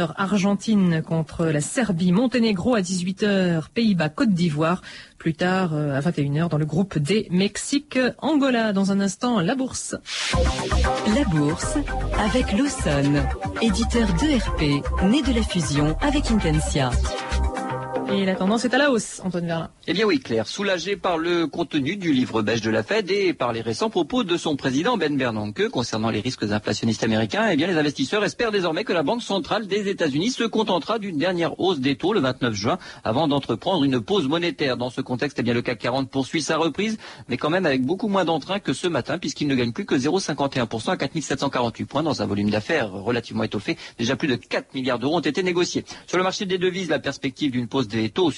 20h, Argentine contre la Serbie, Monténégro à 18h, Pays-Bas, Côte d'Ivoire. Plus tard, euh, à 21h, dans le groupe D, Mexique, Angola. Dans un instant, la bourse. La bourse avec Lawson, éditeur d'ERP, né de la fusion avec Intensia. Et la tendance est à la hausse, Antoine Verlin. Eh bien oui, Claire, soulagé par le contenu du livre beige de la Fed et par les récents propos de son président Ben Bernanke concernant les risques inflationnistes américains, eh bien les investisseurs espèrent désormais que la Banque centrale des États-Unis se contentera d'une dernière hausse des taux le 29 juin avant d'entreprendre une pause monétaire. Dans ce contexte, eh bien le CAC 40 poursuit sa reprise, mais quand même avec beaucoup moins d'entrain que ce matin puisqu'il ne gagne plus que 0,51% à 4748 points dans un volume d'affaires relativement étoffé. Déjà plus de 4 milliards d'euros ont été négociés. Sur le marché des devises, la perspective d'une pause des taux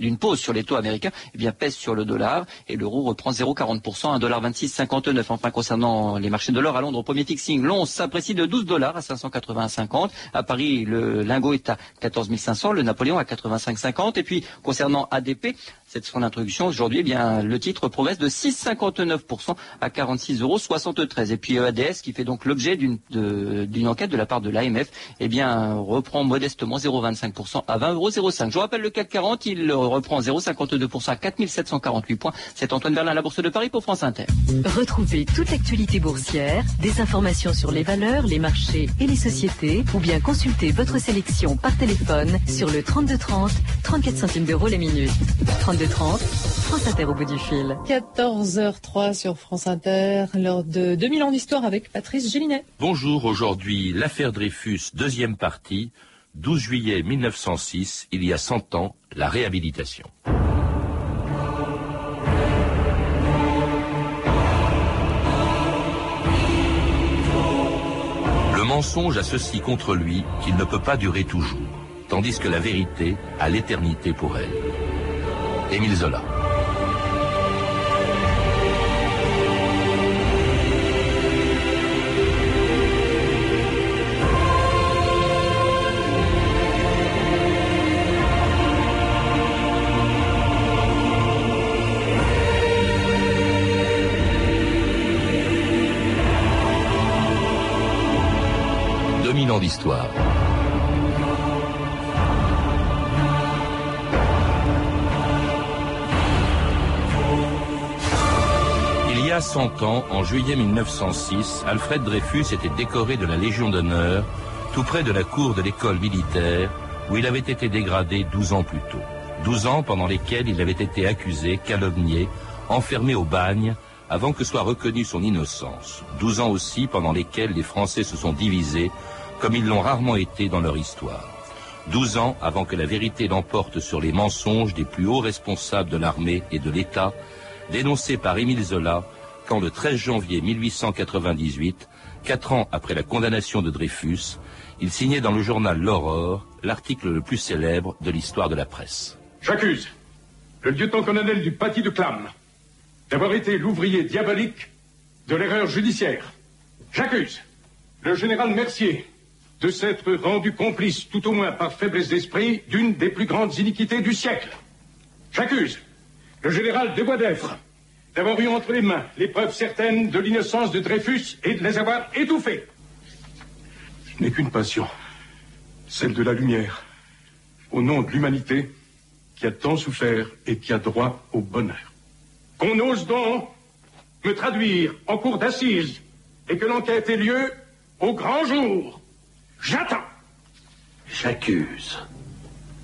d'une pause sur les taux américains eh bien pèse sur le dollar et l'euro reprend 0,40% à 1,2659. Enfin concernant les marchés de l'or à Londres au premier fixing, l'once s'apprécie de 12 dollars à 581,50. À Paris, le lingot est à 14 500, le Napoléon à 85,50 et puis concernant ADP, cette son introduction aujourd'hui, eh bien le titre progresse de 6,59% à 46,73 euros. Et puis EADS qui fait donc l'objet d'une enquête de la part de l'AMF, eh bien reprend modestement 0,25% à 20,05 euros. Je vous rappelle le CAC 40, il reprend 0,52% à 4748 points. C'est Antoine Berlin, la Bourse de Paris pour France Inter. Retrouvez toute l'actualité boursière, des informations sur les valeurs, les marchés et les sociétés, ou bien consultez votre sélection par téléphone sur le 3230, 34 centimes d'euros la minute. 3230, France Inter au bout du fil. 14h03 sur France Inter, lors de 2000 ans d'histoire avec Patrice Gélinet. Bonjour, aujourd'hui l'affaire Dreyfus, deuxième partie. 12 juillet 1906, il y a 100 ans, la réhabilitation. Le mensonge a ceci contre lui qu'il ne peut pas durer toujours, tandis que la vérité a l'éternité pour elle. Émile Zola. Il y a 100 ans, en juillet 1906, Alfred Dreyfus était décoré de la Légion d'honneur tout près de la cour de l'école militaire où il avait été dégradé 12 ans plus tôt. 12 ans pendant lesquels il avait été accusé, calomnié, enfermé au bagne avant que soit reconnue son innocence. 12 ans aussi pendant lesquels les Français se sont divisés comme ils l'ont rarement été dans leur histoire. Douze ans avant que la vérité l'emporte sur les mensonges des plus hauts responsables de l'armée et de l'État, dénoncés par Émile Zola, quand le 13 janvier 1898, quatre ans après la condamnation de Dreyfus, il signait dans le journal L'Aurore l'article le plus célèbre de l'histoire de la presse. J'accuse le lieutenant-colonel du Paty de Clam d'avoir été l'ouvrier diabolique de l'erreur judiciaire. J'accuse le général Mercier de s'être rendu complice, tout au moins par faiblesse d'esprit, d'une des plus grandes iniquités du siècle. J'accuse le général de Boisdeffre d'avoir eu entre les mains les preuves certaines de l'innocence de Dreyfus et de les avoir étouffées. Je n'ai qu'une passion, celle de la lumière, au nom de l'humanité qui a tant souffert et qui a droit au bonheur. Qu'on ose donc me traduire en cours d'assises et que l'enquête ait lieu au grand jour. J'attends. J'accuse.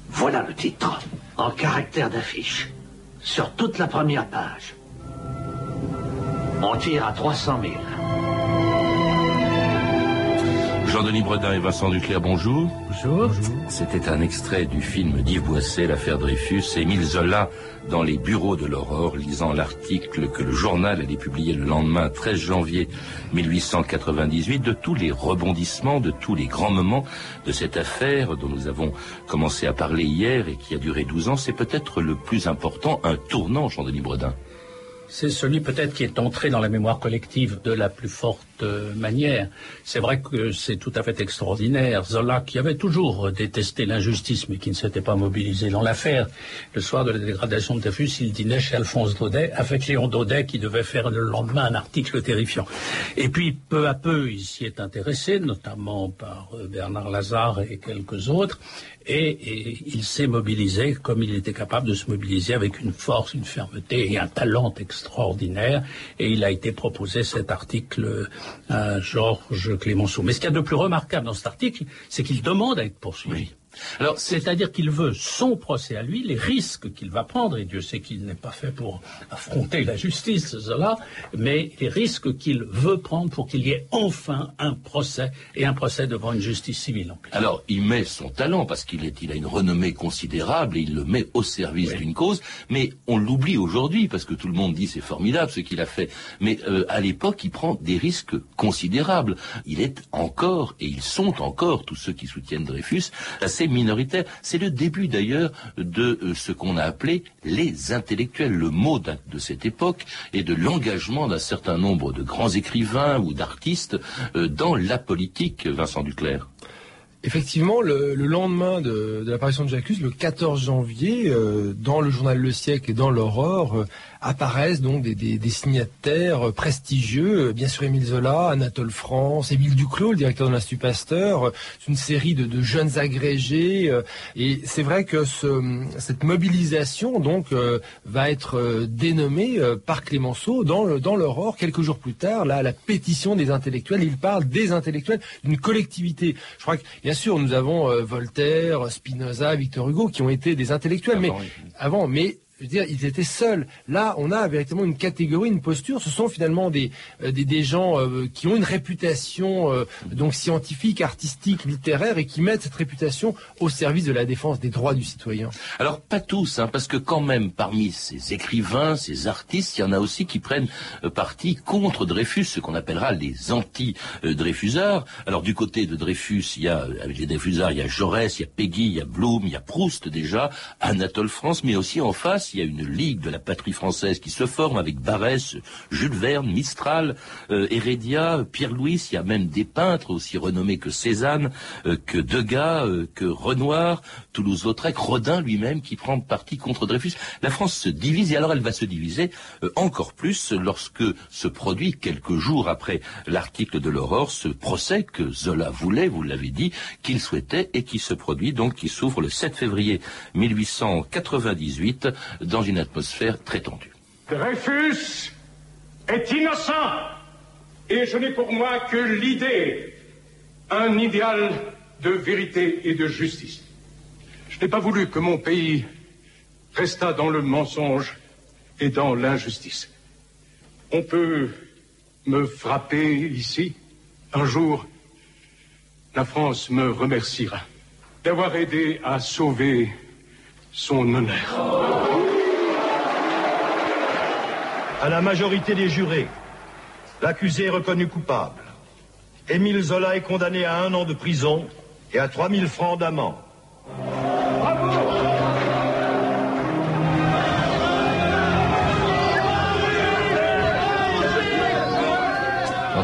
Voilà le titre, en caractère d'affiche, sur toute la première page. On tire à 300 000. Jean-Denis Bredin et Vincent Duclerc, bonjour. Bonjour. C'était un extrait du film d'Yves Boisset, l'affaire Dreyfus, et Émile Zola dans les bureaux de l'Aurore, lisant l'article que le journal allait publier le lendemain, 13 janvier 1898, de tous les rebondissements, de tous les grands moments de cette affaire dont nous avons commencé à parler hier et qui a duré 12 ans. C'est peut-être le plus important, un tournant, Jean-Denis Bredin. C'est celui peut-être qui est entré dans la mémoire collective de la plus forte euh, manière. C'est vrai que c'est tout à fait extraordinaire. Zola, qui avait toujours détesté l'injustice, mais qui ne s'était pas mobilisé dans l'affaire, le soir de la dégradation de Dreyfus, il dînait chez Alphonse Daudet, avec Léon Daudet, qui devait faire le lendemain un article terrifiant. Et puis, peu à peu, il s'y est intéressé, notamment par euh, Bernard Lazare et quelques autres, et, il s'est mobilisé comme il était capable de se mobiliser avec une force, une fermeté et un talent extraordinaire. Et il a été proposé cet article à Georges Clémenceau. Mais ce qu'il y a de plus remarquable dans cet article, c'est qu'il demande à être poursuivi. Alors, c'est-à-dire qu'il veut son procès à lui, les risques qu'il va prendre, et Dieu sait qu'il n'est pas fait pour affronter la justice, cela, mais les risques qu'il veut prendre pour qu'il y ait enfin un procès, et un procès devant une justice civile. Alors, il met son talent, parce qu'il il a une renommée considérable, et il le met au service d'une cause, mais on l'oublie aujourd'hui, parce que tout le monde dit c'est formidable ce qu'il a fait, mais euh, à l'époque, il prend des risques considérables. Il est encore, et ils sont encore, tous ceux qui soutiennent Dreyfus, assez minoritaire. C'est le début d'ailleurs de euh, ce qu'on a appelé les intellectuels, le mot de cette époque et de l'engagement d'un certain nombre de grands écrivains ou d'artistes euh, dans la politique, Vincent Duclerc. Effectivement, le, lendemain de, l'apparition de Jacques, le 14 janvier, euh, dans le journal Le Siècle et dans l'Aurore, apparaissent donc des, signataires prestigieux, bien sûr Émile Zola, Anatole France, Émile Duclos, le directeur de l'Institut Pasteur, une série de, jeunes agrégés. Euh, et c'est vrai que cette mobilisation donc euh, va être euh, dénommée par Clémenceau dans l'Aurore quelques jours plus tard, là, la pétition des intellectuels. Il parle des intellectuels, d'une collectivité. Je crois que bien sûr nous avons Voltaire, Spinoza, Victor Hugo qui ont été des intellectuels, mais avant, mais je veux dire, ils étaient seuls. Là, on a véritablement une catégorie, une posture. Ce sont finalement des, euh, des, gens euh, qui ont une réputation euh, donc scientifique, artistique, littéraire et qui mettent cette réputation au service de la défense des droits du citoyen. Alors, pas tous, hein, parce que quand même, parmi ces écrivains, ces artistes, il y en a aussi qui prennent parti contre Dreyfus, ce qu'on appellera les anti-Dreyfusards. Alors, du côté de Dreyfus, il y a, avec les Dreyfusards, il y a Jaurès, il y a Peggy, il y a Blum, il y a Proust déjà, Anatole France, mais aussi en face, il y a une ligue de la patrie française qui se forme avec Barès, Jules Verne, Mistral, euh, Heredia, Pierre-Louis. Il y a même des peintres aussi renommés que Cézanne, euh, que Degas, euh, que Renoir, Toulouse-Lautrec, Rodin lui-même qui prend parti contre Dreyfus. La France se divise et alors elle va se diviser encore plus lorsque se produit quelques jours après l'article de l'Aurore ce procès que Zola voulait, vous l'avez dit, qu'il souhaitait et qui se produit donc qui s'ouvre le 7 février 1898 dans une atmosphère très tendue. Dreyfus est innocent et je n'ai pour moi que l'idée, un idéal de vérité et de justice. Je n'ai pas voulu que mon pays restât dans le mensonge et dans l'injustice. On peut me frapper ici. Un jour, la France me remerciera d'avoir aidé à sauver son honneur. À la majorité des jurés, l'accusé est reconnu coupable. Émile Zola est condamné à un an de prison et à 3000 francs d'amende.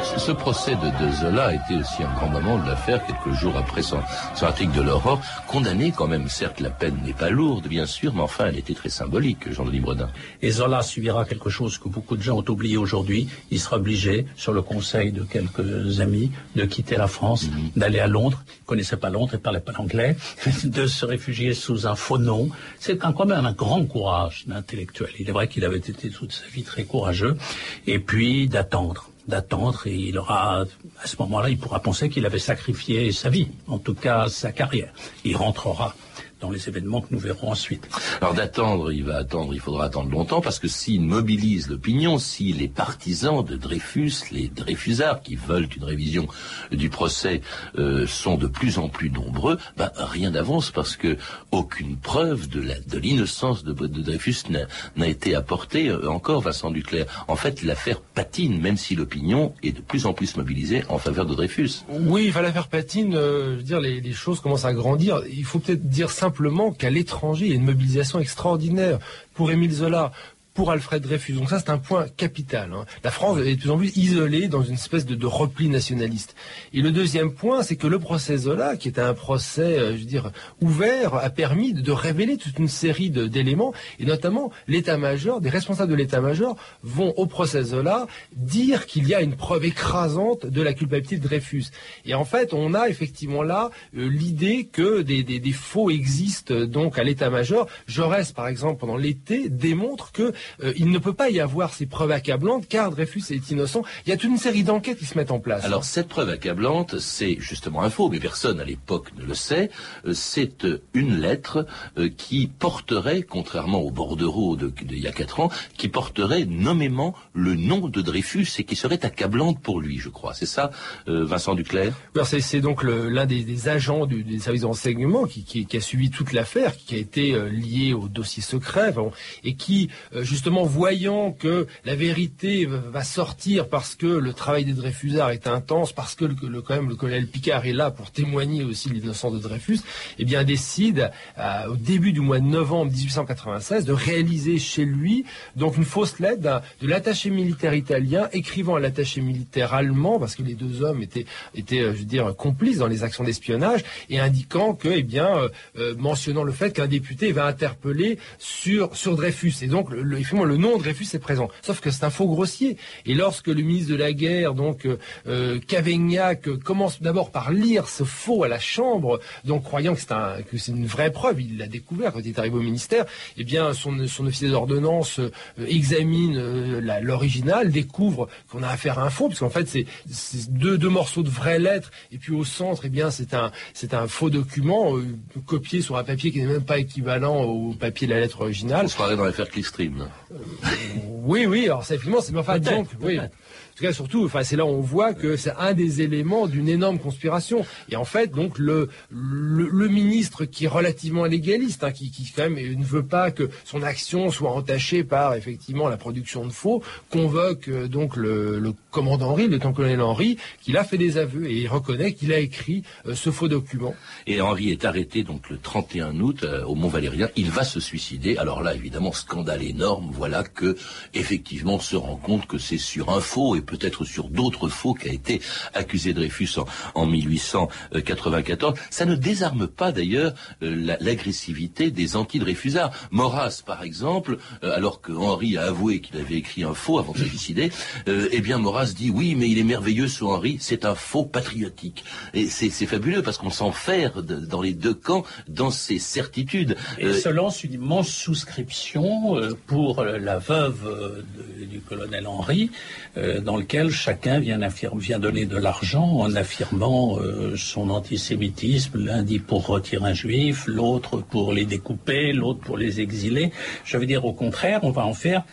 Ce procès de, Zola a été aussi un grand moment de l'affaire, quelques jours après son, article de l'Aurore, condamné quand même. Certes, la peine n'est pas lourde, bien sûr, mais enfin, elle était très symbolique, Jean-Denis Bredin. Et Zola subira quelque chose que beaucoup de gens ont oublié aujourd'hui. Il sera obligé, sur le conseil de quelques amis, de quitter la France, mhm. d'aller à Londres. Il connaissait pas Londres, il parlait pas l'anglais, de se réfugier sous un faux nom. C'est quand même un grand courage d'intellectuel. Il est vrai qu'il avait été toute sa vie très courageux. Et puis d'attendre d'attendre et il aura, à ce moment-là, il pourra penser qu'il avait sacrifié sa vie, en tout cas sa carrière. Il rentrera dans les événements que nous verrons ensuite. Alors d'attendre, il va attendre, il faudra attendre longtemps, parce que s'il mobilise l'opinion, si les partisans de Dreyfus, les Dreyfusards qui veulent une révision du procès euh, sont de plus en plus nombreux, ben, rien n'avance parce que aucune preuve de l'innocence de, de, Dreyfus n'a été apportée euh, encore, Vincent Duclerc. En fait, l'affaire patine, même si l'opinion est de plus en plus mobilisée en faveur de Dreyfus. Oui, l'affaire patine, euh, je veux dire, les, les choses commencent à grandir. Il faut peut-être dire simplement simplement qu'à l'étranger, il y a une mobilisation extraordinaire. Pour Émile Zola, pour Alfred Dreyfus. Donc ça, c'est un point capital. Hein. La France est de plus en plus isolée dans une espèce de, repli nationaliste. Et le deuxième point, c'est que le procès Zola, qui était un procès, euh, je veux dire, ouvert, a permis de, révéler toute une série d'éléments, et notamment l'état-major, des responsables de l'état-major vont au procès Zola dire qu'il y a une preuve écrasante de la culpabilité de Dreyfus. Et en fait, on a effectivement là euh, l'idée que des, faux existent donc à l'état-major. Jaurès, par exemple, pendant l'été, démontre que euh, il ne peut pas y avoir ces preuves accablantes car Dreyfus est innocent. Il y a toute une série d'enquêtes qui se mettent en place. Alors cette preuve accablante, c'est justement un faux, mais personne à l'époque ne le sait. Euh, c'est euh, une lettre qui porterait, contrairement au bordereau d'il y a quatre ans, qui porterait nommément le nom de Dreyfus et qui serait accablante pour lui, je crois. C'est ça, Vincent Duclerc? C'est donc l'un des, des, agents du, des services de renseignement qui, qui, qui, a suivi toute l'affaire, qui a été lié au dossier secret, et qui, justement voyant que la vérité va sortir parce que le travail des Dreyfusards est intense, parce que le, colonel Picard est là pour témoigner aussi l'innocence de Dreyfus, eh bien décide euh, au début du mois de novembre 1896 de réaliser chez lui donc une fausse lettre de l'attaché militaire italien écrivant à l'attaché militaire allemand parce que les deux hommes étaient euh, je veux dire complices dans les actions d'espionnage et indiquant que eh bien euh, mentionnant le fait qu'un député va interpeller sur Dreyfus effectivement, le nom de Dreyfus est présent. Sauf que c'est un faux grossier. Et lorsque le ministre de la Guerre, donc euh, euh Cavaignac, commence d'abord par lire ce faux à la Chambre, donc croyant que c'est un, une vraie preuve, il l'a découvert quand il est arrivé au ministère. Eh bien, son, son officier d'ordonnance euh, examine euh, l'original, découvre qu'on a affaire à un faux, parce qu'en fait, c'est, deux, deux morceaux de vraies lettres, et puis au centre, eh bien, c'est un, c'est un faux document copié sur un papier qui n'est même pas équivalent au papier de la lettre originale. On se dans l'affaire Clickstream. Oui, oui, alors ça, effectivement, c'est enfin, disons oui. Tout cas, surtout, enfin, c'est là où on voit que c'est un des éléments d'une énorme conspiration. Et en fait, donc, le, le, ministre qui est relativement légaliste, hein, qui, quand même ne veut pas que son action soit entachée par, effectivement, la production de faux, convoque euh, donc le, commandant Henri, le lieutenant-colonel Henri, qui a fait des aveux et il reconnaît qu'il a écrit euh, ce faux document. Et Henri est arrêté donc le 31 août euh, au Mont-Valérien. Il va se suicider. Alors là, évidemment, scandale énorme. Voilà que, effectivement, on se rend compte que c'est sur un faux et peut-être sur d'autres faux qu'a été accusé Dreyfus en, 1894. Ça ne désarme pas d'ailleurs euh, l'agressivité des anti-Dreyfusards. Maurras, par exemple, euh, alors que Henri a avoué qu'il avait écrit un faux avant de se suicider, euh, eh bien Maurras dit oui, mais il est merveilleux ce Henri, c'est un faux patriotique. Et c'est fabuleux parce qu'on s'enferme dans les deux camps dans ces certitudes. Et se lance une immense souscription pour la veuve du colonel Henri, dans lequel chacun vient, vient donner de l'argent en affirmant euh, son antisémitisme, l'un dit pour retirer un juif, l'autre pour les découper, l'autre pour les exiler. Je veux dire au contraire, on va en faire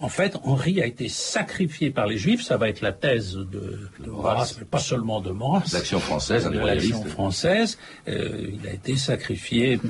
en fait, Henri a été sacrifié par les Juifs. Ça va être la thèse de, de Maurras, mais pas seulement de Maurras. L'action française, de l'action française. Euh, il a été sacrifié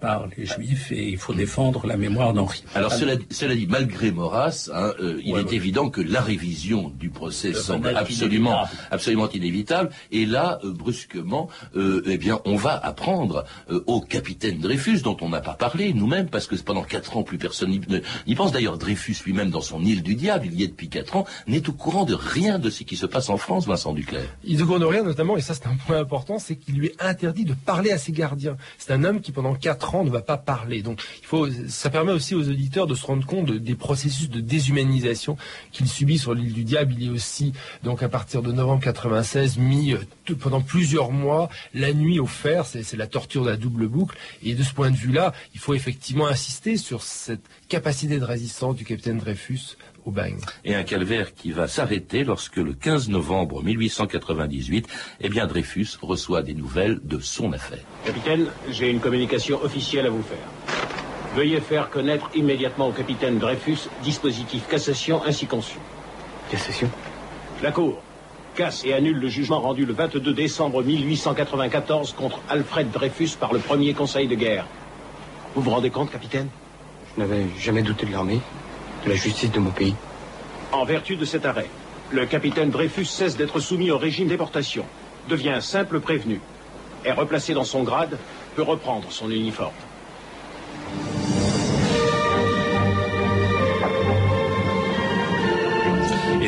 par les Juifs et il faut défendre la mémoire d'Henri. Alors, cela, cela, dit, malgré Maurras, hein, euh, il est évident que la révision du procès semble absolument, inévitable. absolument inévitable. Et là, euh, brusquement, euh, eh bien, on va apprendre euh, au capitaine Dreyfus, dont on n'a pas parlé nous-mêmes, parce que pendant quatre ans, plus personne n'y pense. D'ailleurs, Dreyfus lui-même dans son île du diable, il y est depuis quatre ans, n'est au courant de rien de ce qui se passe en France, Vincent Duclerc. Il courant de rien, notamment, et ça c'est un point important, c'est qu'il lui est interdit de parler à ses gardiens. C'est un homme qui pendant quatre ans ne va pas parler. Donc il faut, ça permet aussi aux auditeurs de se rendre compte des processus de déshumanisation qu'il subit sur l'île du diable. Il est aussi, donc à partir de novembre 96, mis euh, pendant plusieurs mois la nuit au fer, c'est la torture de la double boucle. Et de ce point de vue-là, il faut effectivement insister sur cette capacité de résistance du capitaine Dreyfus au bagne. Et un calvaire qui va s'arrêter lorsque le 15 novembre 1898, eh bien Dreyfus reçoit des nouvelles de son affaire. Capitaine, j'ai une communication officielle à vous faire. Veuillez faire connaître immédiatement au capitaine Dreyfus dispositif cassation ainsi conçu. Cassation? La Cour casse et annule le jugement rendu le 22 décembre 1894 contre Alfred Dreyfus par le premier conseil de guerre. Vous vous rendez compte, capitaine? Je n'avais jamais douté de l'armée, de la justice de mon pays. En vertu de cet arrêt, le capitaine Dreyfus cesse d'être soumis au régime déportation, devient simple prévenu, est replacé dans son grade, peut reprendre son uniforme.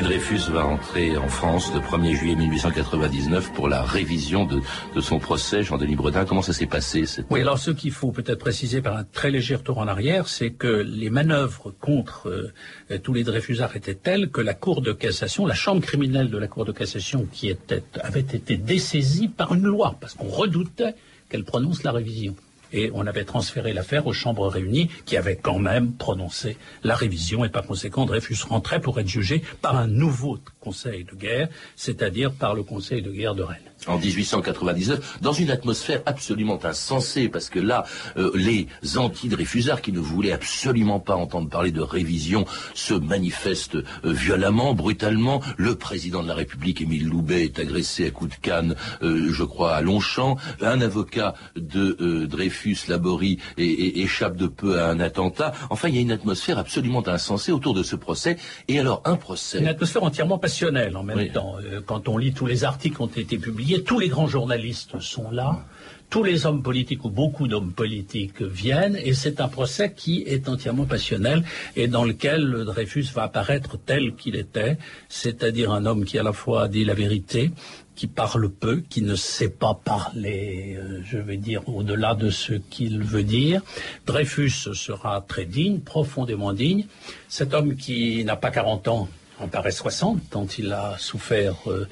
Dreyfus va entrer en France le 1er juillet 1899 pour la révision de, son procès. Jean-Denis Bredin, comment ça s'est passé cette... Oui, alors ce qu'il faut peut-être préciser par un très léger retour en arrière, c'est que les manœuvres contre euh, tous les Dreyfusards étaient telles que la Cour de cassation, la chambre criminelle de la Cour de cassation qui était, avait été dessaisie par une loi, parce qu'on redoutait qu'elle prononce la révision et on avait transféré l'affaire aux chambres réunies qui avaient quand même prononcé la révision et par conséquent Dreyfus rentrait pour être jugé par un nouveau conseil de guerre, c'est-à-dire par le conseil de guerre de Rennes en 1899, dans une atmosphère absolument insensée, parce que là, euh, les anti-Dreyfusards qui ne voulaient absolument pas entendre parler de révision se manifestent euh, violemment, brutalement. Le président de la République, Émile Loubet, est agressé à coups de canne, euh, je crois, à Longchamp. Un avocat de Dreyfus, Laborie, échappe de peu à un attentat. Enfin, il y a une atmosphère absolument insensée autour de ce procès. Et alors, un procès... Une atmosphère entièrement passionnelle en même temps. quand on lit tous les articles qui ont été publiés, tous les grands journalistes sont là, tous les hommes politiques ou beaucoup d'hommes politiques viennent, et c'est un procès qui est entièrement passionnel et dans lequel Dreyfus va apparaître tel qu'il était, c'est-à-dire un homme qui à la fois dit la vérité, qui parle peu, qui ne sait pas parler, euh, je vais dire, au-delà de ce qu'il veut dire. Dreyfus sera très digne, profondément digne. Cet homme qui n'a pas 40 ans, en paraît 60, dont il a souffert euh,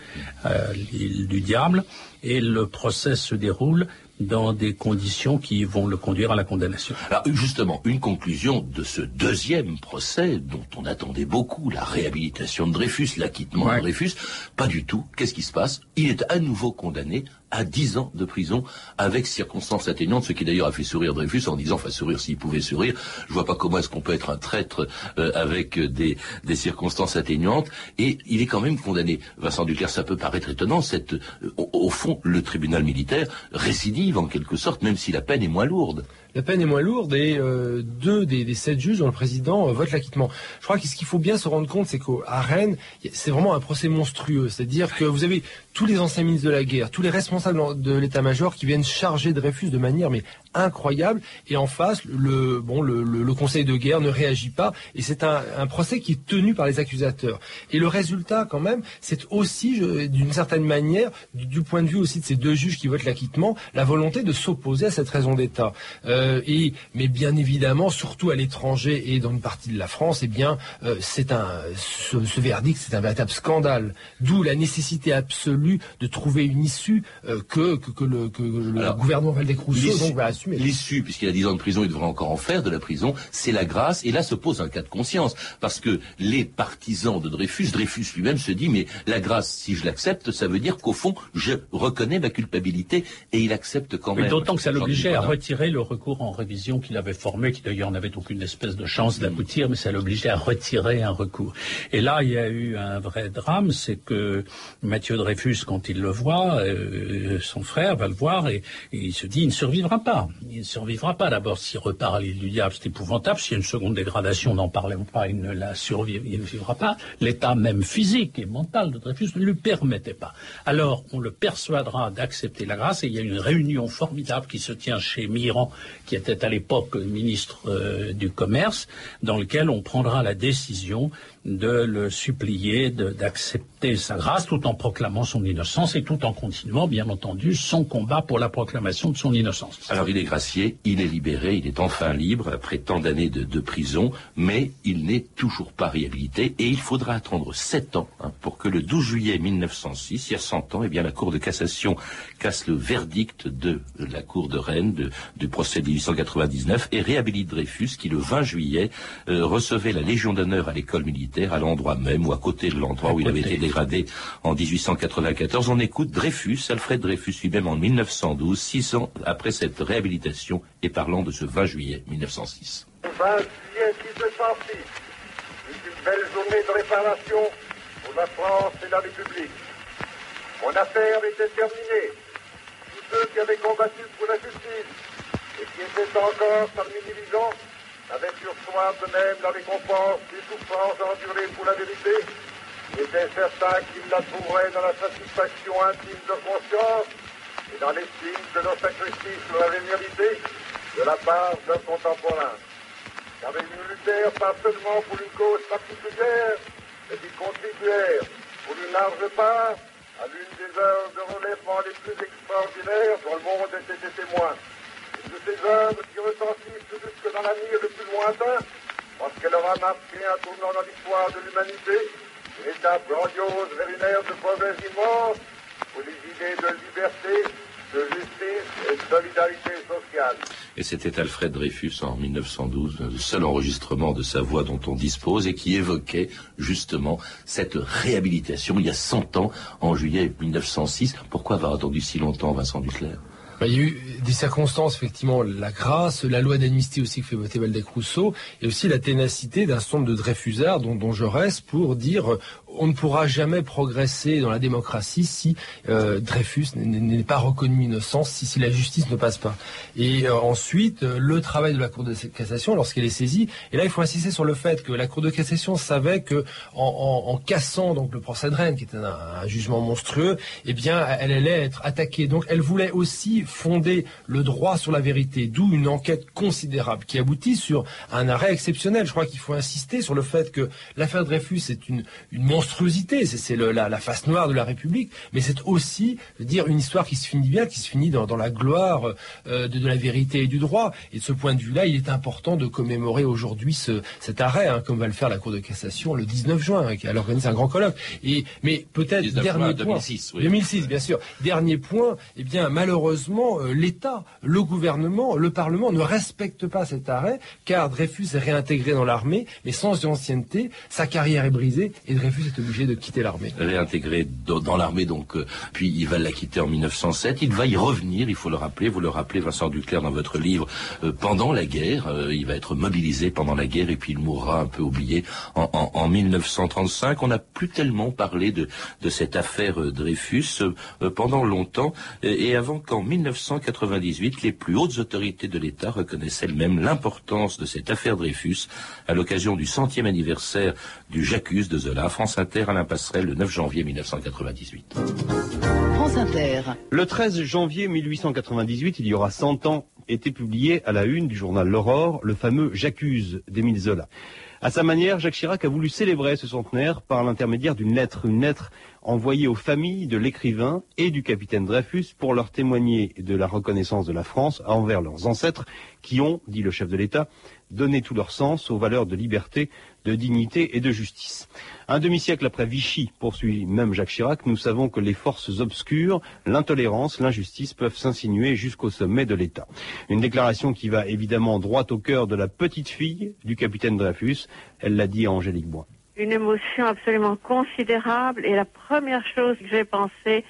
à l'île du diable, et le procès se déroule dans des conditions qui vont le conduire à la condamnation. Alors justement, une conclusion de ce deuxième procès dont on attendait beaucoup, la réhabilitation de Dreyfus, l'acquittement de Dreyfus, pas du tout. Qu'est-ce qui se passe? Il est à nouveau condamné à 10 ans de prison avec circonstances atténuantes, ce qui d'ailleurs a fait sourire Dreyfus en disant, enfin sourire s'il pouvait sourire, je vois pas comment est-ce qu'on peut être un traître euh, avec des, des, circonstances atténuantes, et il est quand même condamné. Vincent Duclerc, ça peut paraître étonnant, cette, euh, au, fond, le tribunal militaire récidive en quelque sorte, même si la peine est moins lourde la peine est moins lourde et euh, deux des, sept juges dont le président euh, vote l'acquittement. Je crois que ce qu'il faut bien se rendre compte, c'est qu'à Rennes, c'est vraiment un procès monstrueux. C'est-à-dire que vous avez tous les anciens ministres de la guerre, tous les responsables de l'état-major qui viennent charger Dreyfus de manière mais incroyable. Et en face, le, bon, le, le, Conseil de guerre ne réagit pas. Et c'est un, un, procès qui est tenu par les accusateurs. Et le résultat, quand même, c'est aussi, d'une certaine manière, du, point de vue aussi de ces deux juges qui votent l'acquittement, la volonté de s'opposer à cette raison d'État. Euh, et, mais bien évidemment, surtout à l'étranger et dans une partie de la France, eh bien, euh, c'est un, ce, ce verdict, c'est un véritable scandale. D'où la nécessité absolue de trouver une issue euh, que, que, que, le, que le gouvernement Valdez-Rousseau donc va assumer. L'issue, puisqu'il a 10 ans de prison, il devrait encore en faire de la prison, c'est la grâce. Et là se pose un cas de conscience. Parce que les partisans de Dreyfus, Dreyfus lui-même se dit, mais la grâce, si je l'accepte, ça veut dire qu'au fond, je reconnais ma culpabilité et il accepte quand même. D'autant que ça l'obligeait à retirer le recours en révision qu'il avait formé, qui d'ailleurs n'avait aucune espèce de chance d'aboutir, mais ça l'obligeait à retirer un recours. Et là, il y a eu un vrai drame, c'est que Mathieu Dreyfus, quand il le voit, euh, son frère va le voir et, et il se dit, il ne survivra pas il ne survivra pas. D'abord, s'il repart à l'île du diable, c'est épouvantable. S'il y a une seconde dégradation, n'en parlons pas, il ne la survivra, pas. L'état même physique et mental de Dreyfus ne lui permettait pas. Alors, on le persuadera d'accepter la grâce et il y a une réunion formidable qui se tient chez Miran, qui était à l'époque ministre euh, du Commerce, dans lequel on prendra la décision de le supplier d'accepter sa grâce tout en proclamant son innocence et tout en continuant, bien entendu, son combat pour la proclamation de son innocence. Alors il est gracié, il est libéré, il est enfin libre après tant d'années de, prison, mais il n'est toujours pas réhabilité et il faudra attendre sept ans hein, pour que le 12 juillet 1906, il y a 100 ans, eh bien la Cour de cassation casse le verdict de la Cour de Rennes du procès de 1899 et réhabilite Dreyfus qui le 20 juillet euh, recevait la Légion d'honneur à l'école militaire à l'endroit même ou à côté de l'endroit où il avait été dégradé en 1894. On écoute Dreyfus, Alfred Dreyfus lui-même en 1912, six ans après cette réhabilitation et parlant de ce 20 juillet 1906. 20 juillet 1906 une belle journée de réparation pour la France et la République. Mon affaire était terminée. Tous ceux qui avaient combattu pour la justice et qui étaient encore parmi les vivants avec sur soi de même la récompense des souffrances endurées pour la vérité, était certain qu'il la trouverait dans la satisfaction intime de conscience et dans l'estime que nos sacrifices l'auraient mérité de la part d'un contemporain. Car ils ne luttèrent pas seulement pour une cause particulière, et qui contribuèrent pour une large part à l'une des heures de relèvement les plus extraordinaires dont le monde était témoin. De ces œuvres qui retentissent jusque dans l'avenir le plus lointain, parce qu'elle aura marqué un tournant dans l'histoire de l'humanité, une étape grandiose vers une ère de progrès immense pour les idées de liberté, de justice et de solidarité sociale. Et c'était Alfred Dreyfus en 1912, le seul enregistrement de sa voix dont on dispose et qui évoquait justement cette réhabilitation il y a 100 ans, en juillet 1906. Pourquoi avoir attendu si longtemps, Vincent Duclerc? Bah, il y a eu des circonstances, effectivement, la grâce, la loi d'amnistie aussi que fait voter Valdec Rousseau, et aussi la ténacité d'un certain de Dreyfusards, dont, dont reste, pour dire on ne pourra jamais progresser dans la démocratie si euh, Dreyfus n'est pas reconnu innocent, si, si, la justice ne passe pas. Et euh, ensuite, euh, le travail de la Cour de cassation lorsqu'elle est saisie. Et là, il faut insister sur le fait que la Cour de cassation savait que en, cassant donc le procès de Rennes, qui était un, un, jugement monstrueux, eh bien, elle allait être attaquée. Donc, elle voulait aussi fonder le droit sur la vérité, d'où une enquête considérable qui aboutit sur un arrêt exceptionnel. Je crois qu'il faut insister sur le fait que l'affaire Dreyfus est une, une monstruosité, c'est la, la, face noire de la République, mais c'est aussi dire une histoire qui se finit bien, qui se finit dans, dans la gloire euh, de, de, la vérité et du droit. Et de ce point de vue-là, il est important de commémorer aujourd'hui ce, cet arrêt, hein, comme va le faire la Cour de cassation le 19 juin, hein, elle organise un grand colloque. Et mais peut-être dernier point, 2006, oui. 2006, bien sûr. Dernier point, eh bien malheureusement, euh, l'État, le gouvernement, le Parlement ne respectent pas cet arrêt, car Dreyfus est réintégré dans l'armée, mais sans ancienneté, sa carrière est brisée et Dreyfus est obligé de quitter l'armée. Réintégré dans l'armée, donc, euh, puis il va la quitter en 1907. Il va y revenir, il faut le rappeler. Vous le rappelez, Vincent Duclerc, dans votre livre, euh, pendant la guerre. Euh, il va être mobilisé pendant la guerre et puis il mourra un peu oublié en, en, en 1935. On n'a plus tellement parlé de, cette affaire Dreyfus pendant longtemps et avant qu'en 1998, les plus hautes autorités de l'État reconnaissent elles-mêmes l'importance de cette affaire Dreyfus à l'occasion du centième anniversaire du J'accuse de Zola. France Inter, Alain Passerelle, le 9 janvier 1998. France Inter. Le 13 janvier 1898, il y aura 100 ans, était publié à la une du journal L'Aurore le fameux J'accuse d'Émile Zola. À sa manière, Jacques Chirac a voulu célébrer ce centenaire par l'intermédiaire d'une lettre, une lettre envoyée aux familles de l'écrivain et du capitaine Dreyfus pour leur témoigner de la reconnaissance de la France envers leurs ancêtres qui ont, dit le chef de l'État, donné tout leur sens aux valeurs de liberté, de dignité et de justice. Un demi-siècle après Vichy, poursuit même Jacques Chirac, nous savons que les forces obscures, l'intolérance, l'injustice peuvent s'insinuer jusqu'au sommet de l'État. Une déclaration qui va évidemment droit au cœur de la petite fille du capitaine Dreyfus. Elle l'a dit à Angélique Boin. Une émotion absolument considérable et la première chose que j'ai pensé,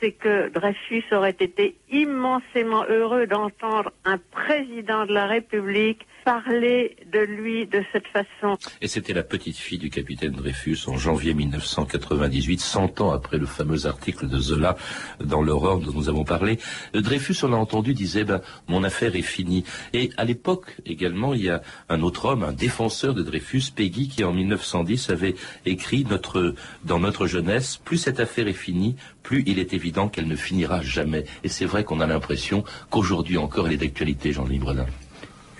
c'est que Dreyfus aurait été immensément heureux d'entendre un président de la République parler de lui de cette façon. Et c'était la petite fille du capitaine Dreyfus en janvier 1998, 100 ans après le fameux article de Zola dans l'Aurore dont nous avons parlé. Dreyfus, on l'a entendu, disait ben, mon affaire est finie. Et à l'époque également, il y a un autre homme, un défenseur de Dreyfus, Peggy, qui en 1910 avait écrit notre, dans notre jeunesse, plus cette affaire est finie, plus il est évident qu'elle ne finira jamais. Et c'est vrai qu'on a l'impression qu'aujourd'hui encore elle est d'actualité, Jean-Louis Bredin.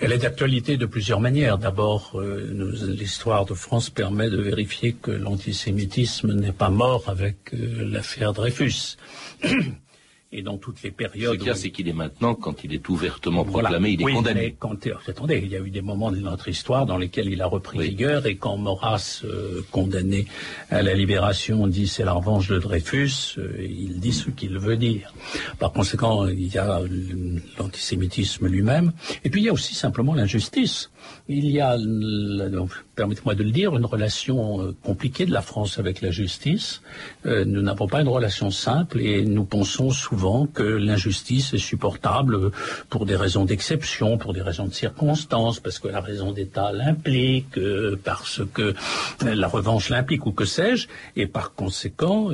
Elle est d'actualité de plusieurs manières. D'abord, euh, l'histoire de France permet de vérifier que l'antisémitisme n'est pas mort avec euh, l'affaire Dreyfus. Et dans toutes les périodes. Ce qu'il y a, c'est qu'il est maintenant, quand il est ouvertement proclamé, voilà. il est oui, condamné. Mais quand, attendez, il y a eu des moments de notre histoire dans lesquels il a repris oui. vigueur, et quand Maurras, euh, condamné à la libération, dit c'est la revanche de Dreyfus, euh, il dit ce qu'il veut dire. Par conséquent, il y a l'antisémitisme lui-même, et puis il y a aussi simplement l'injustice. Il y a, permettez-moi de le dire, une relation euh, compliquée de la France avec la justice. Euh, nous n'avons pas une relation simple et nous pensons souvent que l'injustice est supportable pour des raisons d'exception, pour des raisons de circonstances, parce que la raison d'État l'implique, euh, parce que la revanche l'implique ou que sais-je, et par conséquent,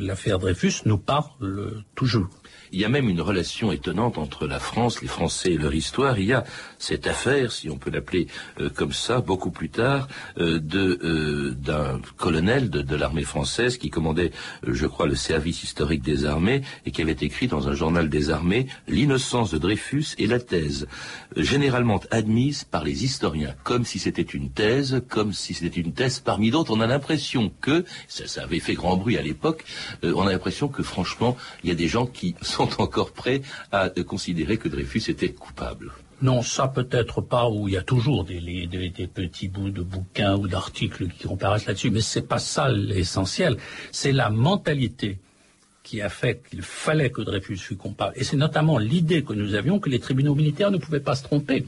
l'affaire Dreyfus nous parle toujours. Il y a même une relation étonnante entre la France, les Français et leur histoire. Il y a cette affaire, si on peut l'appeler euh, comme ça, beaucoup plus tard, euh, euh, d'un colonel de, l'armée française qui commandait, je crois, le service historique des armées et qui avait écrit dans un journal des armées l'innocence de Dreyfus et la thèse, généralement admise par les historiens, comme si c'était une thèse, comme si c'était une thèse parmi d'autres. On a l'impression que, ça, ça avait fait grand bruit à l'époque, on a l'impression que franchement, il y a des gens qui sont encore prêts à considérer que Dreyfus était coupable. Non, ça peut-être pas, où il y a toujours des, des, des petits bouts de bouquins ou d'articles qui comparaissent là-dessus, mais c'est pas ça l'essentiel. C'est la mentalité qui a fait qu'il fallait que Dreyfus fût coupable. Et c'est notamment l'idée que nous avions que les tribunaux militaires ne pouvaient pas se tromper.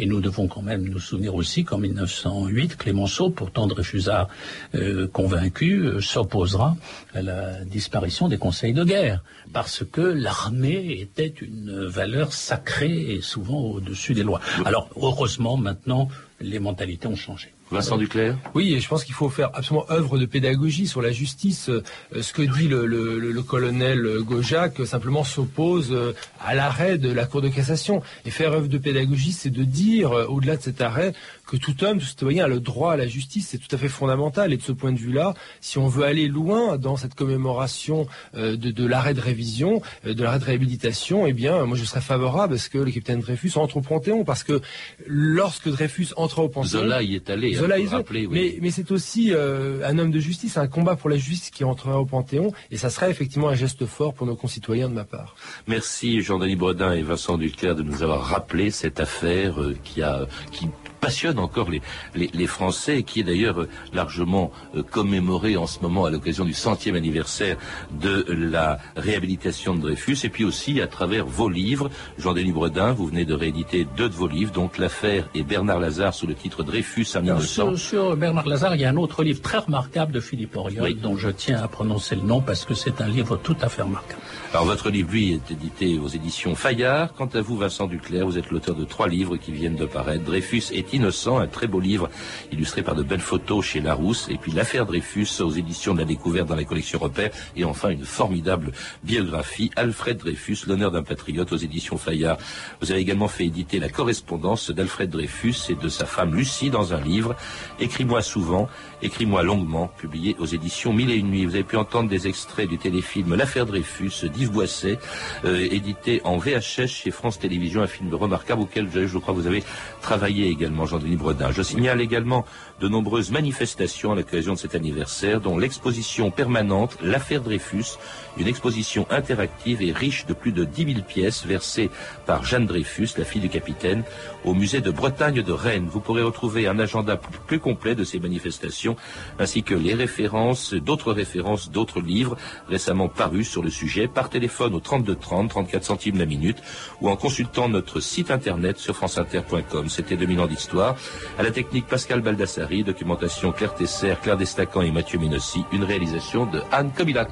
Et nous devons quand même nous souvenir aussi qu'en 1908, Clémenceau, pourtant Dreyfusard euh, convaincu, euh, s'opposera à la disparition des conseils de guerre, parce que l'armée était une valeur sacrée et souvent au-dessus des lois. Alors, heureusement, maintenant, les mentalités ont changé. Vincent Duclerc Oui, et je pense qu'il faut faire absolument œuvre de pédagogie sur la justice. Euh, ce que dit le, le, le, le colonel euh, simplement s'oppose euh, à l'arrêt de la Cour de cassation. Et faire œuvre de pédagogie, c'est de dire, euh, au-delà de cet arrêt, que tout homme, tout citoyen a le droit à la justice. C'est tout à fait fondamental. Et de ce point de vue-là, si on veut aller loin dans cette commémoration de, de l'arrêt de révision, de l'arrêt de réhabilitation, eh bien, moi, je serais favorable à ce que le capitaine Dreyfus entre au Panthéon. Parce que lorsque Dreyfus entra au Panthéon... Zola y est allé, Rappeler, oui. mais, mais c'est aussi euh, un homme de justice, un combat pour la justice qui entrera au Panthéon. Et ça serait effectivement un geste fort pour nos concitoyens de ma part. Merci Jean-Denis Bredin et Vincent Duclerc de nous avoir rappelé cette affaire euh, qui a qui passionne encore les, les, les Français et qui est d'ailleurs euh, largement euh, commémorée en ce moment à l'occasion du centième anniversaire de la réhabilitation de Dreyfus et puis aussi à travers vos livres. Jean-Denis Bredin, vous venez de rééditer deux de vos livres, donc L'affaire et Bernard Lazare sous le titre Dreyfus à Non, 1900. sur, sur Bernard Lazare, il y a un autre livre très remarquable de Philippe Auriol, Oui. dont je tiens à prononcer le nom parce que c'est un livre tout à fait remarquable. Alors votre livre, lui, est édité aux éditions Fayard. Quant à vous, Vincent Duclerc, vous êtes l'auteur de trois livres qui viennent de paraître. Dreyfus est innocent, un très beau livre illustré par de belles photos chez Larousse. Et puis l'affaire Dreyfus aux éditions de la découverte dans la collection Repère. Et enfin une formidable biographie, Alfred Dreyfus, l'honneur d'un patriote aux éditions Fayard. Vous avez également fait éditer la correspondance d'Alfred Dreyfus et de sa femme Lucie dans un livre. Écris-moi souvent, écris-moi longuement, publié aux éditions Mille et une nuits. Vous avez pu entendre des extraits du téléfilm L'affaire Dreyfus d'Yves Boisset, euh, édité en VHS chez France Télévisions, un film remarquable auquel je, je crois vous avez travaillé également, Jean-Denis Bredin. Je signale également de nombreuses manifestations à l'occasion de cet anniversaire, dont l'exposition permanente L'affaire Dreyfus, une exposition interactive et riche de plus de 10 000 pièces versées par Jeanne Dreyfus, la fille du capitaine, au musée de Bretagne de Rennes. Vous pourrez retrouver un agenda plus, complet de ces manifestations, ainsi que les références, d'autres références, d'autres livres récemment parus sur le sujet par téléphone au 32 30, 34 centimes la minute, ou en consultant notre site internet sur franceinter.com. C'était 2000 ans d'histoire. À la technique Pascal Baldassari, documentation Claire Tesser, Claire Destacan et Mathieu Minossi, une réalisation de Anne Kobilac.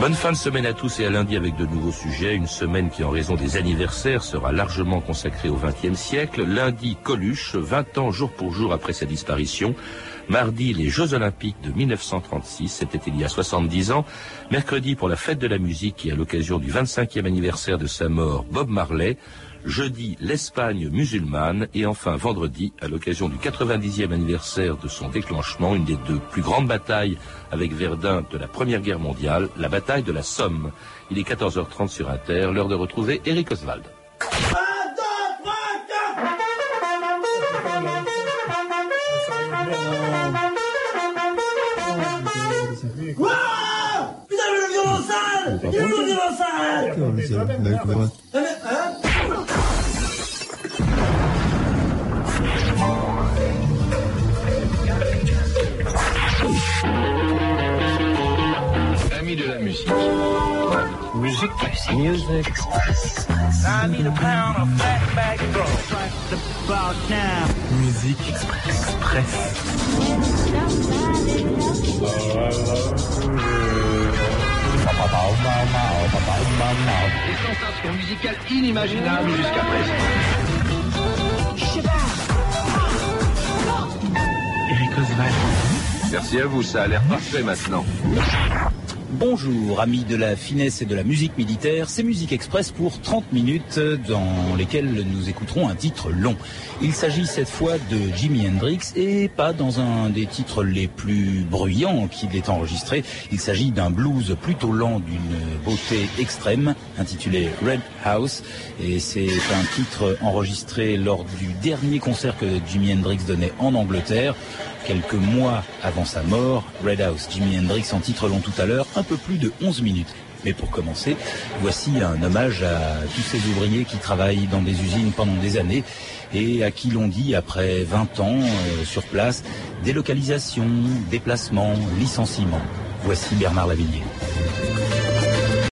Bonne fin de semaine à tous et à lundi avec de nouveaux sujets. Une semaine qui, en raison des anniversaires, sera largement consacrée au XXe siècle. Lundi, Coluche, 20 ans jour pour jour après sa disparition. Mardi, les Jeux Olympiques de 1936, c'était il y a 70 ans. Mercredi, pour la fête de la musique et à l'occasion du 25e anniversaire de sa mort, Bob Marley. Jeudi, l'Espagne musulmane. Et enfin, vendredi, à l'occasion du 90e anniversaire de son déclenchement, une des deux plus grandes batailles avec Verdun de la Première Guerre mondiale, la bataille de la Somme. Il est 14h30 sur Inter, l'heure de retrouver Eric Oswald. Musique. Musique. Music. I need a pound of fat back bro. About now. Musique Express. Des sensations musicales inimaginables jusqu'à présent. Eric Oswald. Merci à vous, ça a l'air parfait maintenant. Bonjour, amis de la finesse et de la musique militaire. C'est Musique Express pour 30 minutes dans lesquelles nous écouterons un titre long. Il s'agit cette fois de Jimi Hendrix et pas dans un des titres les plus bruyants qu'il ait enregistré. Il s'agit d'un blues plutôt lent d'une beauté extrême intitulé Red House et c'est un titre enregistré lors du dernier concert que Jimi Hendrix donnait en Angleterre quelques mois avant sa mort. Red House, Jimi Hendrix en titre long tout à l'heure, un peu plus de 11 minutes. Mais pour commencer, voici un hommage à tous ces ouvriers qui travaillent dans des usines pendant des années et à qui l'on dit, après 20 ans euh, sur place, délocalisation, déplacement, licenciement. Voici Bernard Lavillier.